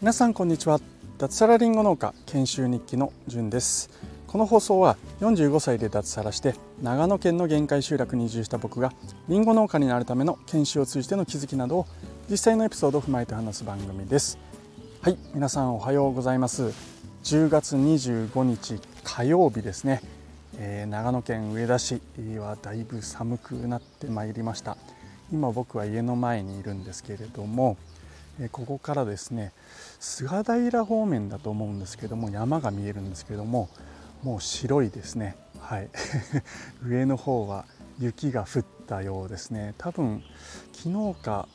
皆さんこんにちは。脱サラリンゴ農家研修日記のじゅんです。この放送は45歳で脱サラして長野県の限界集落に移住した僕がりんご農家になるための研修を通じての気づきなどを実際のエピソードを踏まえて話す番組です。はい皆さんおはようございます。10月25日火曜日ですね、えー、長野県上田市はだいぶ寒くなってまいりました。今僕は家の前にいるんですけれどもここからですね菅平方面だと思うんですけども山が見えるんですけどももう白いですね。はい。上の方は雪が降ったようですね。多分昨日か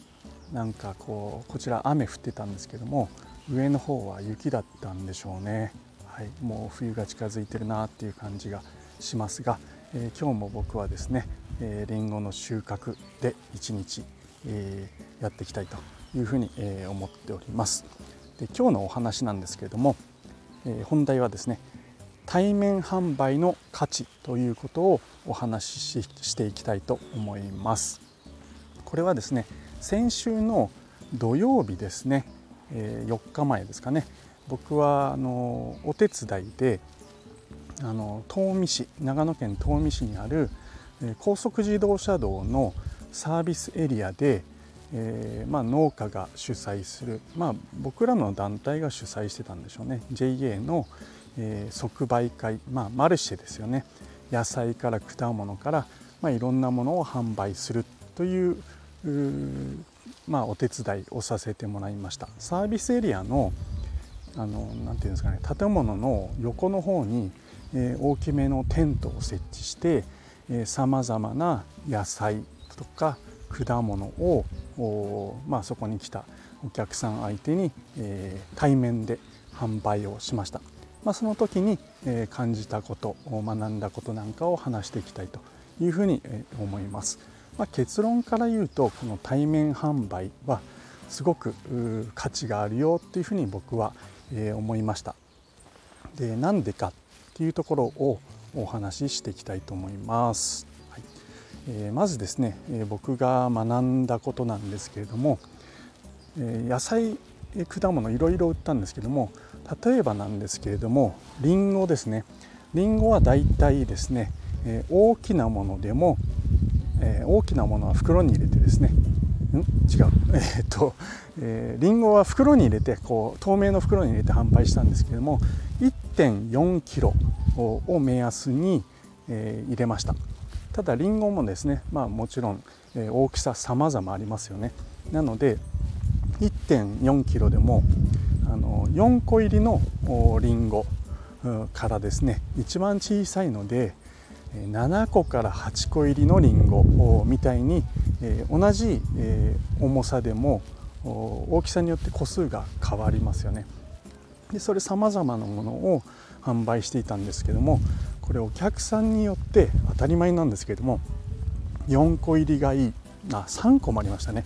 なんかこうこちら雨降ってたんですけども上の方は雪だったんでしょうね、はい、もう冬が近づいてるなっていう感じがしますが、えー、今日も僕はですね、えー、リンゴの収穫で一日、えー、やっていきたいというふうに、え思っております。で今日のお話なんですけれども、え本題はですね対面販売の価値ということをお話ししていきたいと思います。これはですね先週の土曜日ですね、え4日前ですかね僕はあのお手伝いであの東御市長野県東御市にある高速自動車道のサービスエリアでえー、まあ、農家が主催する、まあ、僕らの団体が主催してたんでしょうね。JA の、えー、即売会、まあ、マルシェですよね。野菜から果物から、まあ、いろんなものを販売するというまあ、お手伝いをさせてもらいました。サービスエリアのあのなていうんですかね建物の横の方に、えー、大きめのテントを設置してさまざまな野菜とか果物を、まあ、そこに来たお客さん相手に、えー、対面で販売をしました、まあ、その時に、えー、感じたこと学んだことなんかを話していきたいというふうに、思います、まあ、結論から言うとこの対面販売はすごく価値があるよっていうふうに僕は、えー、思いました。でなんでかっていうところをお話ししていきたいと思います。はい。えまずですね、え僕が学んだことなんですけれども、え野菜果物いろいろ売ったんですけども例えばなんですけれどもりんごですね。りんごはだいたいですね、え大きなものでも、え大きなものは袋に入れてですねん？違う。えー、っと、えー、リンゴは袋に入れてこう透明の袋に入れて販売したんですけども1.4 k g を目安に、え、入れました。ただりんごもですねまあもちろん、え大きさ様々ありますよね。なので 1.4kg でもあの4個入りのりんごからですね一番小さいので7個から8個入りのりんごみたいに同じ重さでも大きさによって個数が変わりますよね。でそれさまざまなものを販売していたんですけどもこれお客さんによって当たり前なんですけれども4個入りがいい。あ3個もありましたね、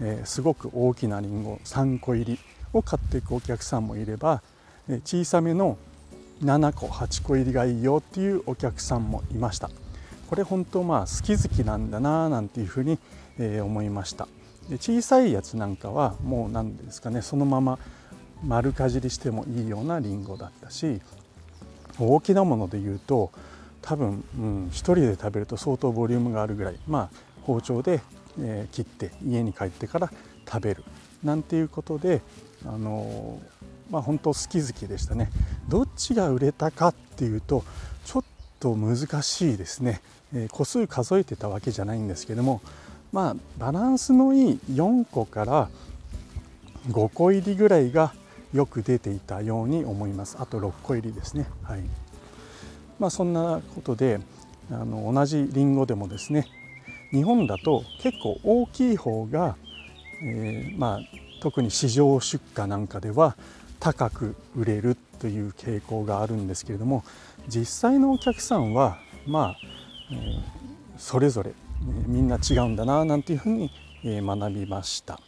えー、すごく大きなりんご3個入りを買っていくお客さんもいれば、え、小さめの7個8個入りがいいよっていうお客さんもいました。これ本当まあ好き好きなんだななんていうふうに、え、思いました。で小さいやつなんかはもう何ですかねそのまま丸かじりしてもいいようなりんごだったし大きなもので言うと多分、うん、1人で食べると相当ボリュームがあるぐらい、まあ、包丁で、えー、切って家に帰ってから食べるなんていうことで、あのー、まあ、本当好き好きでしたね。どっちが売れたかっていうとちょっと難しいですね、えー、個数数えてたわけじゃないんですけどもまあバランスのいい4個から5個入りぐらいがよく出ていたように思います。あと6個入りですね。はい。まあそんなことであの同じりんごでもですね日本だと結構大きい方が、えー、まあ特に市場出荷なんかでは高く売れるという傾向があるんですけれども実際のお客さんはまあ、えー、それぞれ、みんな違うんだななんていうふうに、え学びました。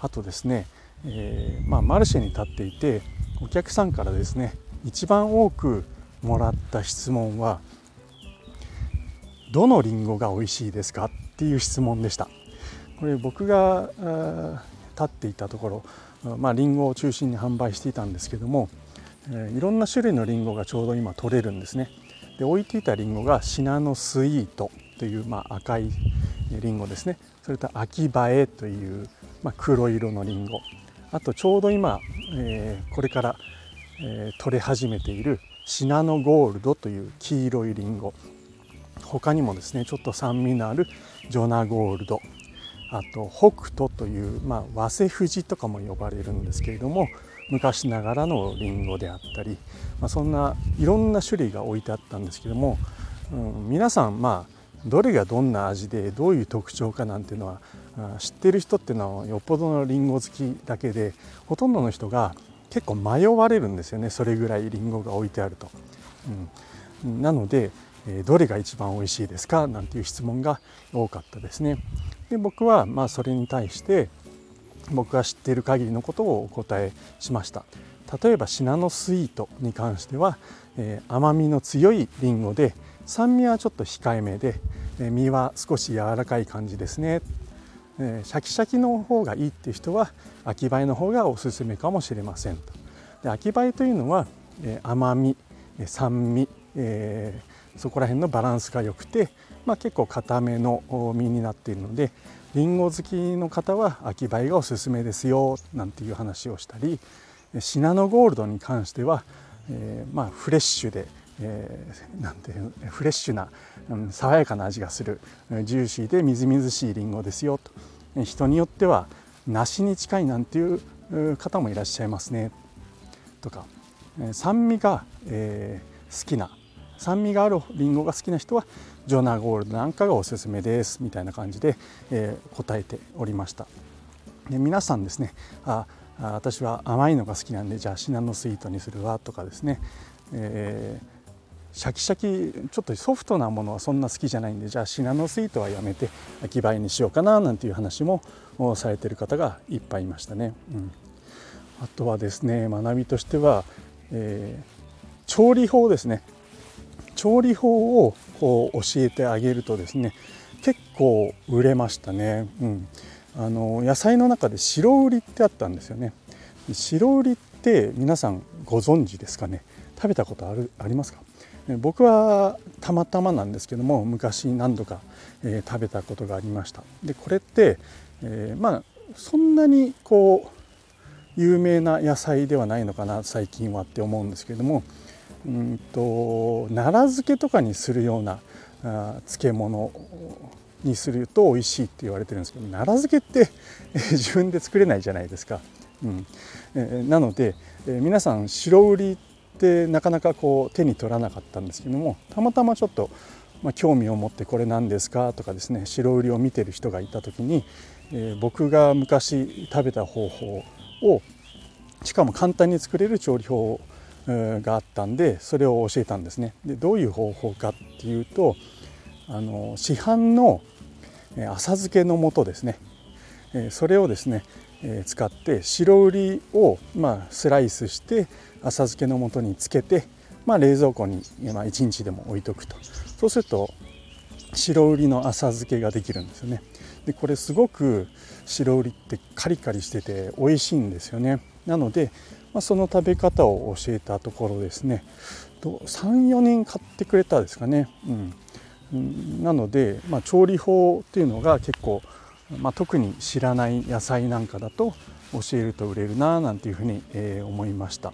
あとですねえー、まあ、マルシェに立っていてお客さんからですね一番多くもらった質問は「どのりんごが美味しいですか?」っていう質問でした。これ僕が立っていたところまあリンゴを中心に販売していたんですけどもえいろんな種類のリンゴがちょうど今取れるんですね。で置いていたリンゴがシナノスイートという、まあ、赤いリンゴですね。それと秋映えという、まあ、黒色のリンゴ。あとちょうど今、えー、これから、えー、取れ始めているシナノゴールドという黄色いリンゴ。他にもですねちょっと酸味のあるジョナゴールド。あと北斗という、まあ、早生藤とかも呼ばれるんですけれども昔ながらのりんごであったり、まあ、そんないろんな種類が置いてあったんですけども、うん、皆さんまあどれがどんな味でどういう特徴かなんていうのは知ってる人っていうのはよっぽどのりんご好きだけでほとんどの人が結構迷われるんですよねそれぐらいりんごが置いてあると。うん、なのでえどれが一番おいしいですか？なんていう質問が多かったですね。で僕はまあそれに対して僕が知っている限りのことをお答えしました。例えばシナノスイートに関しては、えー、甘みの強いりんごで酸味はちょっと控えめで、えー、身は少し柔らかい感じですね、えー、シャキシャキの方がいいっていう人は秋映えの方がおすすめかもしれませんで秋映えというのは、え甘み酸味、えそこら辺のバランスが良くて、まあ、結構固めの実になっているのでりんご好きの方は秋映えがおすすめですよなんていう話をしたりシナノゴールドに関しては、えー、まあフレッシュで、えー、なんていうフレッシュな、うん、爽やかな味がするジューシーでみずみずしいりんごですよと。人によっては梨に近いなんていう方もいらっしゃいますね。とか酸味が、えー、好きな酸味があるりんごが好きな人はジョナゴールドなんかがおすすめですみたいな感じで、えー、答えておりました。で皆さんですねあ私は甘いのが好きなんでじゃあシナノスイートにするわとかですね、えー、シャキシャキちょっとソフトなものはそんな好きじゃないんでじゃあシナノスイートはやめて秋葉えにしようかななんていう話もされてる方がいっぱいいましたね。うん、あとはですね学びとしては、えー、調理法ですね。調理法をこう教えてあげるとですね結構売れましたね、うん、あの野菜の中で白売りってあったんですよね。白売りって皆さんご存知ですかね？食べたことあるありますか？僕はたまたまなんですけども昔何度か、えー、食べたことがありましたでこれって、えー、まあそんなにこう有名な野菜ではないのかな最近はって思うんですけどもうんと奈良漬けとかにするようなあ漬物にすると美味しいって言われてるんですけど奈良漬けってえ自分で作れないじゃないですか。うんえー、なので、えー、皆さん白売りってなかなかこう手に取らなかったんですけどもたまたまちょっと、まあ、興味を持ってこれ何ですかとかですね白売りを見てる人がいた時に、えー、僕が昔食べた方法をしかも簡単に作れる調理法があったんでそれを教えたんですね。でどういう方法かっていうとあの市販の浅漬けの素ですねそれをですね使って白売りをまスライスして浅漬けの素につけて、まあ、冷蔵庫にまあ1日でも置いとくと。そうすると白売りの浅漬けができるんですよね。でこれすごく白売りってカリカリしてて美味しいんですよね。なのでまあ、その食べ方を教えたところですね。34人買ってくれたですかね、うん、なので、まあ、調理法っていうのが結構、まあ、特に知らない野菜なんかだと教えると売れるななんていうふうに、えー、思いました、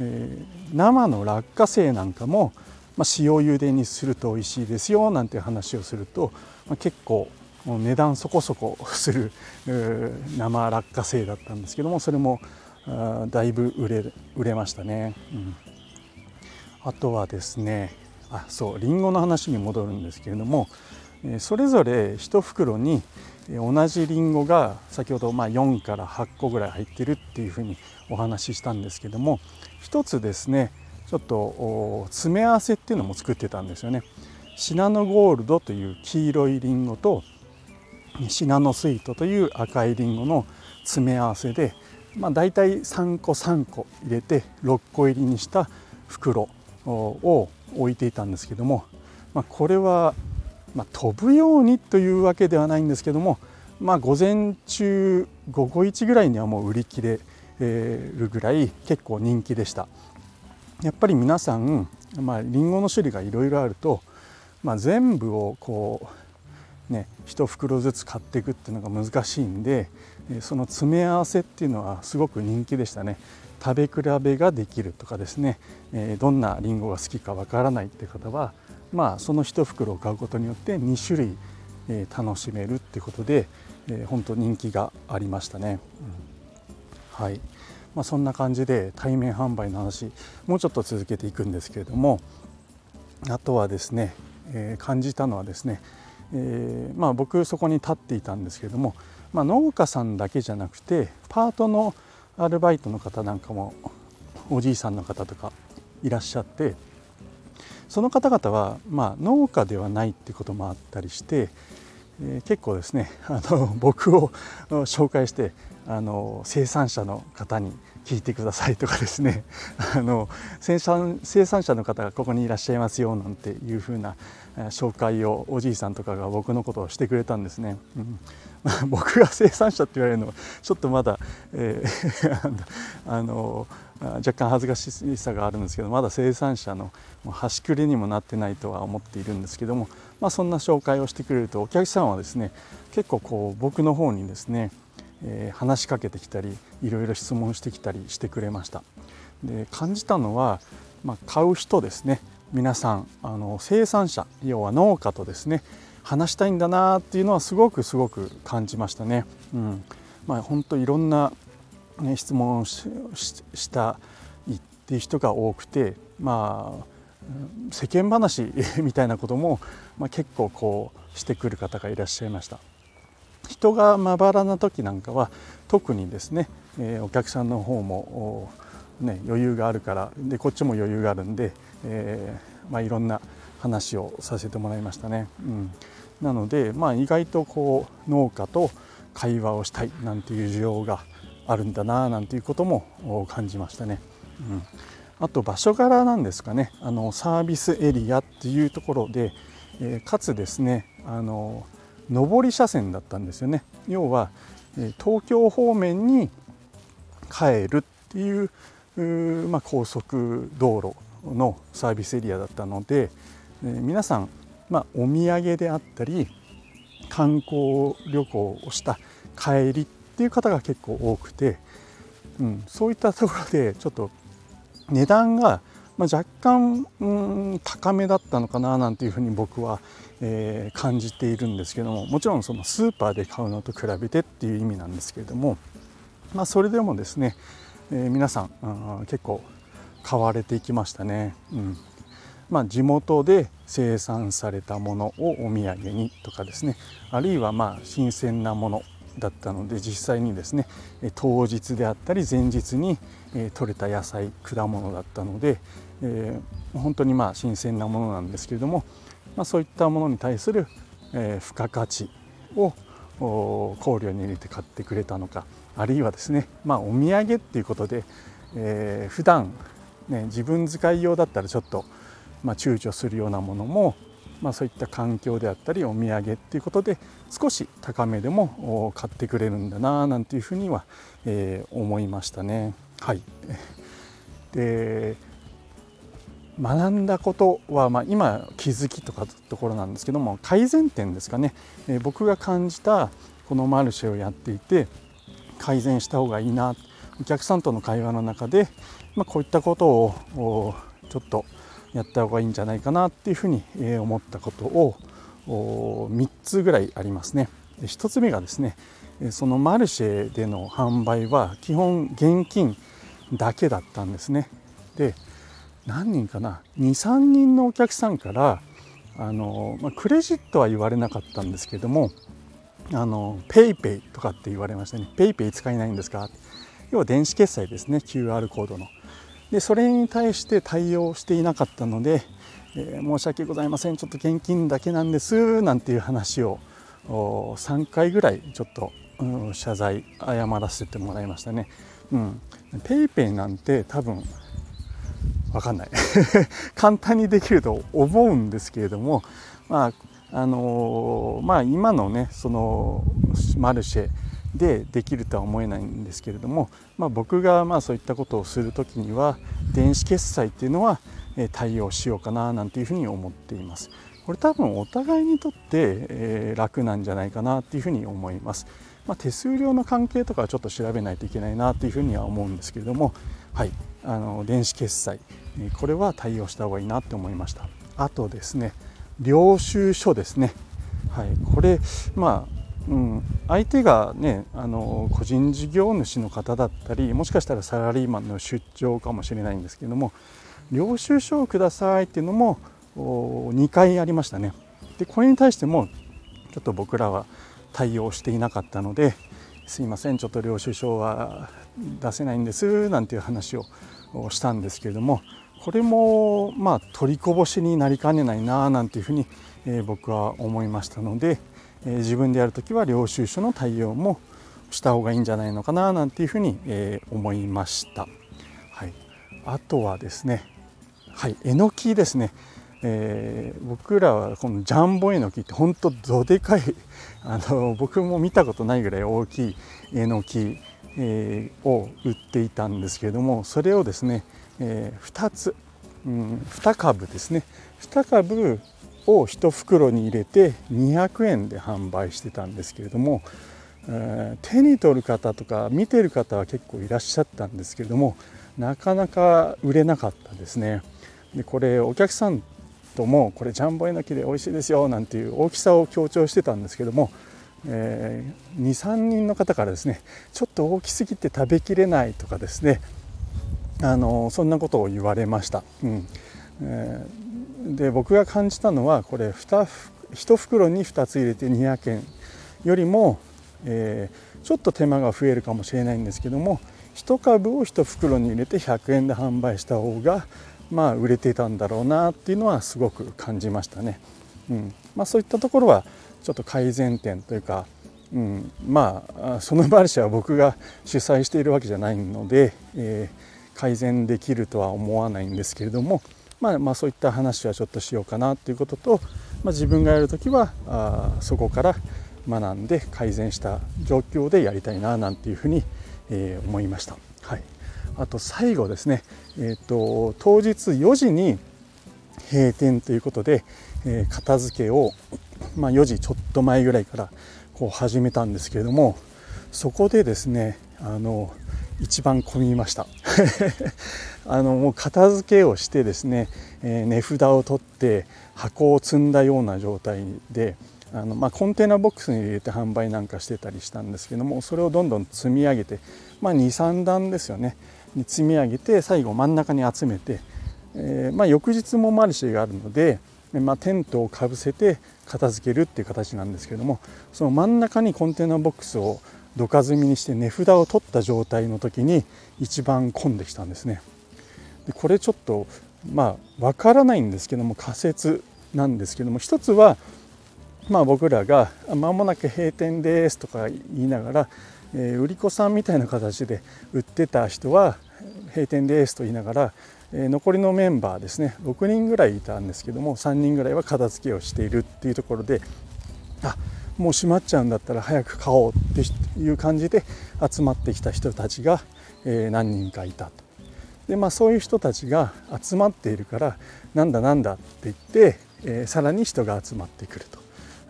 えー、生の落花生なんかも、まあ、塩茹でにすると美味しいですよなんて話をすると、まあ、結構値段そこそこする生落花生だったんですけどもそれもだいぶ売れ売れましたね、うん、あとはですねあそうりんごの話に戻るんですけれどもそれぞれ1袋に同じりんごが先ほどま4から8個ぐらい入ってるっていうふうにお話ししたんですけども一つですねちょっと詰め合わせっていうのも作ってたんですよね。シナノゴールドという黄色いりんごとシナノスイートという赤いりんごの詰め合わせでまあ、大体3個3個入れて6個入りにした袋を置いていたんですけども、まあ、これは、まあ、飛ぶようにというわけではないんですけどもまあ、午前中午後1ぐらいにはもう売り切れるぐらい結構人気でした。やっぱり皆さん、まあ、リンゴの種類がいろいろあると、まあ、全部をこうね1袋ずつ買っていくっていうのが難しいんでその詰め合わせっていうのはすごく人気でしたね。食べ比べができるとかですねどんなりんごが好きかわからないって方はまあその1袋を買うことによって2種類え楽しめるってことで本当人気がありましたね、うん、はい。まあ、そんな感じで対面販売の話もうちょっと続けていくんですけれどもあとはですね、えー、感じたのはですね、えー、まあ、僕そこに立っていたんですけれども、まあ、農家さんだけじゃなくてパートのアルバイトの方なんかもおじいさんの方とかいらっしゃってその方々は、まあ、農家ではないってこともあったりして、えー、結構ですね あの僕を紹介してあの生産者の方に聞いてくださいとかですね あの生産生産者の方がここにいらっしゃいますよなんていうふうな紹介をおじいさんとかが僕のことをしてくれたんですね。うん僕が生産者って言われるのはちょっとまだ、えー、あの若干恥ずかしさがあるんですけどまだ生産者の端くれにもなってないとは思っているんですけども、まあ、そんな紹介をしてくれるとお客さんはですね結構こう僕の方にですねえー、話しかけてきたりいろいろ質問してきたりしてくれましたで感じたのは、まあ、買う人ですね皆さんあの生産者要は農家とですね話したいんだなっていうのはすごくすごく感じましたね。うんまあ、本当いろんな、ね、質問をしたいっていう人が多くてまあ世間話 みたいなことも、まあ、結構こうしてくる方がいらっしゃいました。人がまばらな時なんかは特にですね、えー、お客さんの方も、ね、余裕があるからでこっちも余裕があるんで、えー、まあ、いろんな話をさせてもらいましたね。うん、なので、まあ、意外とこう農家と会話をしたいなんていう需要があるんだななんていうことも感じましたね。うん。あと場所柄なんですかね。あのサービスエリアっていうところで、えー、かつですねあの上り車線だったんですよね。要はえ東京方面に帰るっていうまあ、高速道路のサービスエリアだったのでえ皆さん、まあ、お土産であったり観光旅行をした帰りっっていう方が結構多くて、うん、そういったところでちょっと値段がまあ、若干、うん、高めだったのかななんていうふうに僕は、えー、感じているんですけどももちろんそのスーパーで買うのと比べてっていう意味なんですけれども、まあ、それでもですね、えー、皆さん結構買われていきましたね。うんまあ、地元で生産されたものをお土産にとかですねあるいはまあ新鮮なものだったので実際にですね当日であったり前日に採れた野菜果物だったのでえー、本当にまあ新鮮なものなんですけれども、まあ、そういったものに対する、えー、付加価値を考慮に入れて買ってくれたのかあるいはですね、まあ、お土産っていうことで、えー、普段ね自分使い用だったらちょっと、まあ、躊躇するようなものも、まあ、そういった環境であったりお土産っていうことで少し高めでも買ってくれるんだななんていうふうには、えー、思いましたね。はい で学んだことは、まあ、今気づきとかところなんですけども改善点ですかね、えー、僕が感じたこのマルシェをやっていて改善した方がいいなお客さんとの会話の中で、まあ、こういったことをちょっとやった方がいいんじゃないかなっていうふうに思ったことを3つぐらいありますね。1つ目がですねそのマルシェでの販売は基本現金だけだったんですね。で何人かな23人のお客さんからあの、まあ、クレジットは言われなかったんですけどもあのペイペイとかって言われましたねペイペイ使えないんですか？要は電子決済ですね QR コードのでそれに対して対応していなかったので、えー、申し訳ございませんちょっと現金だけなんですなんていう話を3回ぐらいちょっと、うん、謝罪謝らせてもらいましたね。うん、ペイペイなんて多分わかんない 簡単にできると思うんですけれども、まあ、あのまあ、今のねそのマルシェでできるとは思えないんですけれども、まあ、僕がまあそういったことをする時には電子決済っていうのは対応しようかななんていうふうに思っています。これ多分お互いにとって、え楽なんじゃないかなっていうふうに思います。まあ、手数料の関係とかはちょっと調べないといけないなというふうには思うんですけれども、はい、あの電子決済これは対応した方がいいなって思いました。あとですね領収書ですね、はい、これまあうん、相手がねあの個人事業主の方だったりもしかしたらサラリーマンの出張かもしれないんですけども領収書をくださいっていうのも2回ありましたね。でこれに対してもちょっと僕らは対応していなかったのですいませんちょっと領収書は出せないんですなんていう話をしたんですけれどもこれもまあ取りこぼしになりかねないななんていうふうに、え僕は思いましたので、え自分でやる時は領収書の対応もした方がいいんじゃないのかななんていうふうに、え思いました。はい、あとはですねはい。えのきですね。えー、僕らはこのジャンボえのきって本当どでかい あの僕も見たことないぐらい大きいえのき、えー、を売っていたんですけれどもそれをですね、えー、2つ、うん、2株ですね。2株を1袋に入れて200円で販売してたんですけれども、え、手に取る方とか見てる方は結構いらっしゃったんですけれどもなかなか売れなかったですね。でこれお客さんともこれジャンボえのきで美味しいですよなんていう大きさを強調してたんですけども、えー、23人の方からですねちょっと大きすぎて食べきれないとかですねあのそんなことを言われました。うんえー、で僕が感じたのはこれ 1, 1袋に2つ入れて200円よりも、えー、ちょっと手間が増えるかもしれないんですけども1株を1袋に入れて100円で販売した方がまあ、売れていたんだろうなっていうのはすごく感じましたね。うんまあ、そういったところはちょっと改善点というか、うん、まあそのマルシェは僕が主催しているわけじゃないので、えー、改善できるとは思わないんですけれども、まあ、まあそういった話はちょっとしようかなっていうことと、まあ、自分がやる時はあそこから学んで改善した状況でやりたいななんていうふうに、えー、思いました。はい。あと最後ですね、えーと、当日4時に閉店ということで、えー、片付けを、まあ、4時ちょっと前ぐらいからこう始めたんですけれどもそこでですねあの一番混みました。あのもう片付けをしてですね、えー、値札を取って箱を積んだような状態であの、まあ、コンテナボックスに入れて販売なんかしてたりしたんですけどもそれをどんどん積み上げて、まあ、23段ですよね。に積み上げて最後真ん中に集めて、えー、まあ、翌日もマルシェがあるので、まあ、テントをかぶせて片付けるっていう形なんですけどもその真ん中にコンテナボックスをどか積みにして値札を取った状態の時に一番混んできたんですね。でこれちょっとまあ分からないんですけども仮説なんですけども一つはまあ僕らが「間もなく閉店です」とか言いながら、えー、売り子さんみたいな形で売ってた人は閉店ですと言いながら、え残りのメンバーですね6人ぐらいいたんですけども3人ぐらいは片付けをしているっていうところであもう閉まっちゃうんだったら早く買おうっていう感じで集まってきた人たちが、え何人かいたと。でまあそういう人たちが集まっているからなんだなんだって言って、えー、さらに人が集まってくると、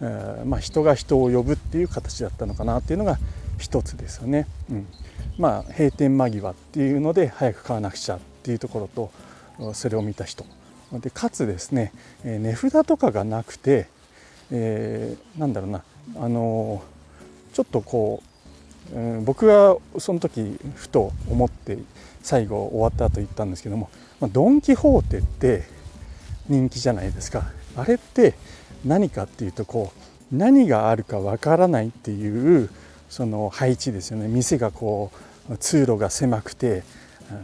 えー、まあ、人が人を呼ぶっていう形だったのかなっていうのが一つですよね。うんまあ、閉店間際っていうので早く買わなくちゃっていうところとそれを見た人でかつですね値札とかがなくて、えー、なんだろうなあのちょっとこう、うん、僕がその時ふと思って最後終わった後言ったんですけども、まあ、ドン・キホーテって人気じゃないですか。あれって何かっていうとこう何があるかわからないっていうその配置ですよね。店がこう通路が狭くて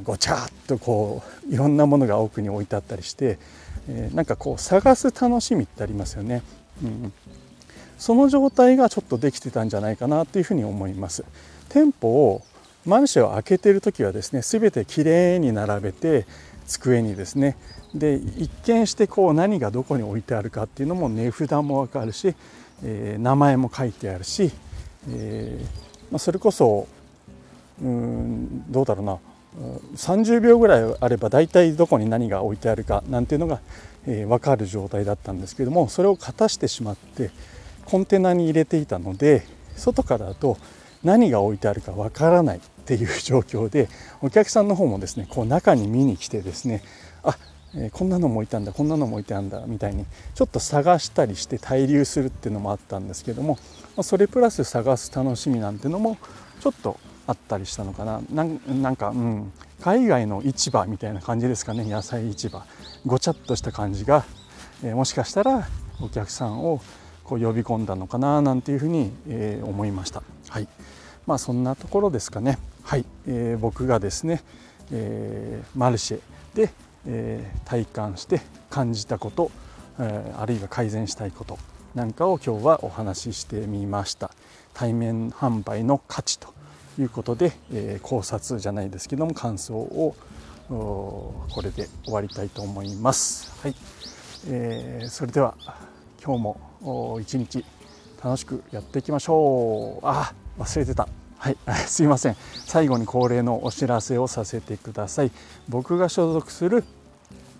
ごちゃっとこういろんなものが奥に置いてあったりして、えー、なんかこう探す楽しみってありますよね、うん、その状態がちょっとできてたんじゃないかなというふうに思います。店舗をマルシェを開けてる時はですね全てきれいに並べて机にですねで一見してこう何がどこに置いてあるかっていうのも値札も分かるし、えー、名前も書いてあるし、えーまあ、それこそうんどうだろうな30秒ぐらいあれば大体どこに何が置いてあるかなんていうのが、えー、分かる状態だったんですけどもそれをかたしてしまってコンテナに入れていたので外からだと何が置いてあるか分からないっていう状況でお客さんの方もですねこう中に見に来てですねあえ、こんなのも置いたんだこんなのも置いてあるんだみたいにちょっと探したりして滞留するっていうのもあったんですけども、それプラス探す楽しみなんてのもちょっとあったりしたのかな。なんか、うん、海外の市場みたいな感じですかね。野菜市場。ごちゃっとした感じが、え、もしかしたらお客さんをこう呼び込んだのかななんていうふうに、えー、思いました。はいまあ、そんなところですかね。はい、えー、僕がですね、えー、マルシェでえー、体感して感じたこと、えー、あるいは改善したいことなんかを今日はお話ししてみました対面販売の価値ということで、えー、考察じゃないですけども感想をこれで終わりたいと思います。はい、えー、それでは今日も一日楽しくやっていきましょう。あ忘れてた。はい、すいません。最後に恒例のお知らせをさせてください。僕が所属する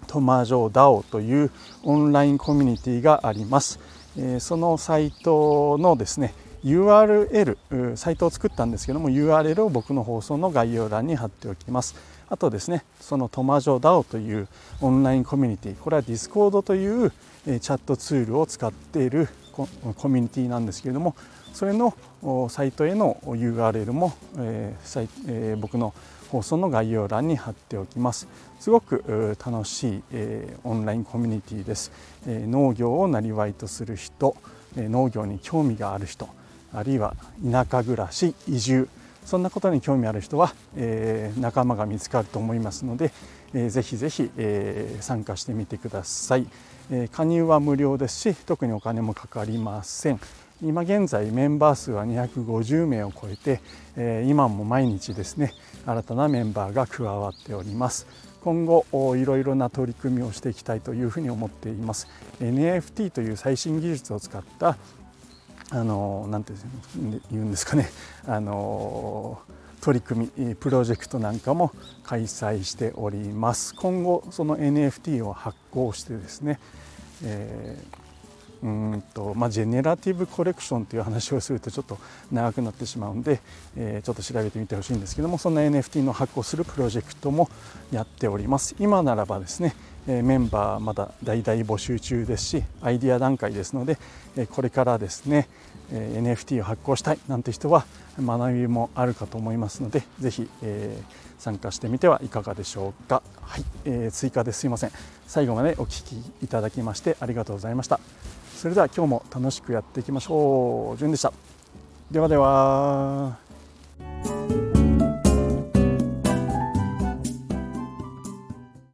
トマジョダオというオンラインコミュニティがあります、えー、そのサイトのですね URL サイトを作ったんですけども URL を僕の放送の概要欄に貼っておきます。あとですねそのトマジョダオというオンラインコミュニティこれは Discord というチャットツールを使っているコミュニティなんですけれどもそれのサイトへの URL も、えー、僕の放送の概要欄に貼っておきます。すごく楽しい、えー、オンラインコミュニティです、えー、農業をなりとする人、え、農業に興味がある人あるいは田舎暮らし移住そんなことに興味ある人は、え、仲間が見つかると思いますので、えー、ぜひぜひ、え、参加してみてください、えー、加入は無料ですし特にお金もかかりません。今現在メンバー数は250名を超えて、え今も毎日ですね新たなメンバーが加わっております。今後いろいろな取り組みをしていきたいというふうに思っています。NFT という最新技術を使ったあのなんて言うんですかねあの取り組みプロジェクトなんかも開催しております。今後その NFT を発行してですね、えーうんとまあ、ジェネラティブコレクションという話をするとちょっと長くなってしまうんで、えー、ちょっと調べてみてほしいんですけどもそんな NFT の発行するプロジェクトもやっております。今ならばですね、え、メンバーまだ大々募集中ですしアイディア段階ですので、え、これからですね、え NFT を発行したいなんて人は学びもあるかと思いますのでぜひ、え参加してみてはいかがでしょうかはい、え追加ですいません最後までお聴きいただきましてありがとうございましたそれでは今日も楽しくやっていきましょう。じゅんでした。ではでは。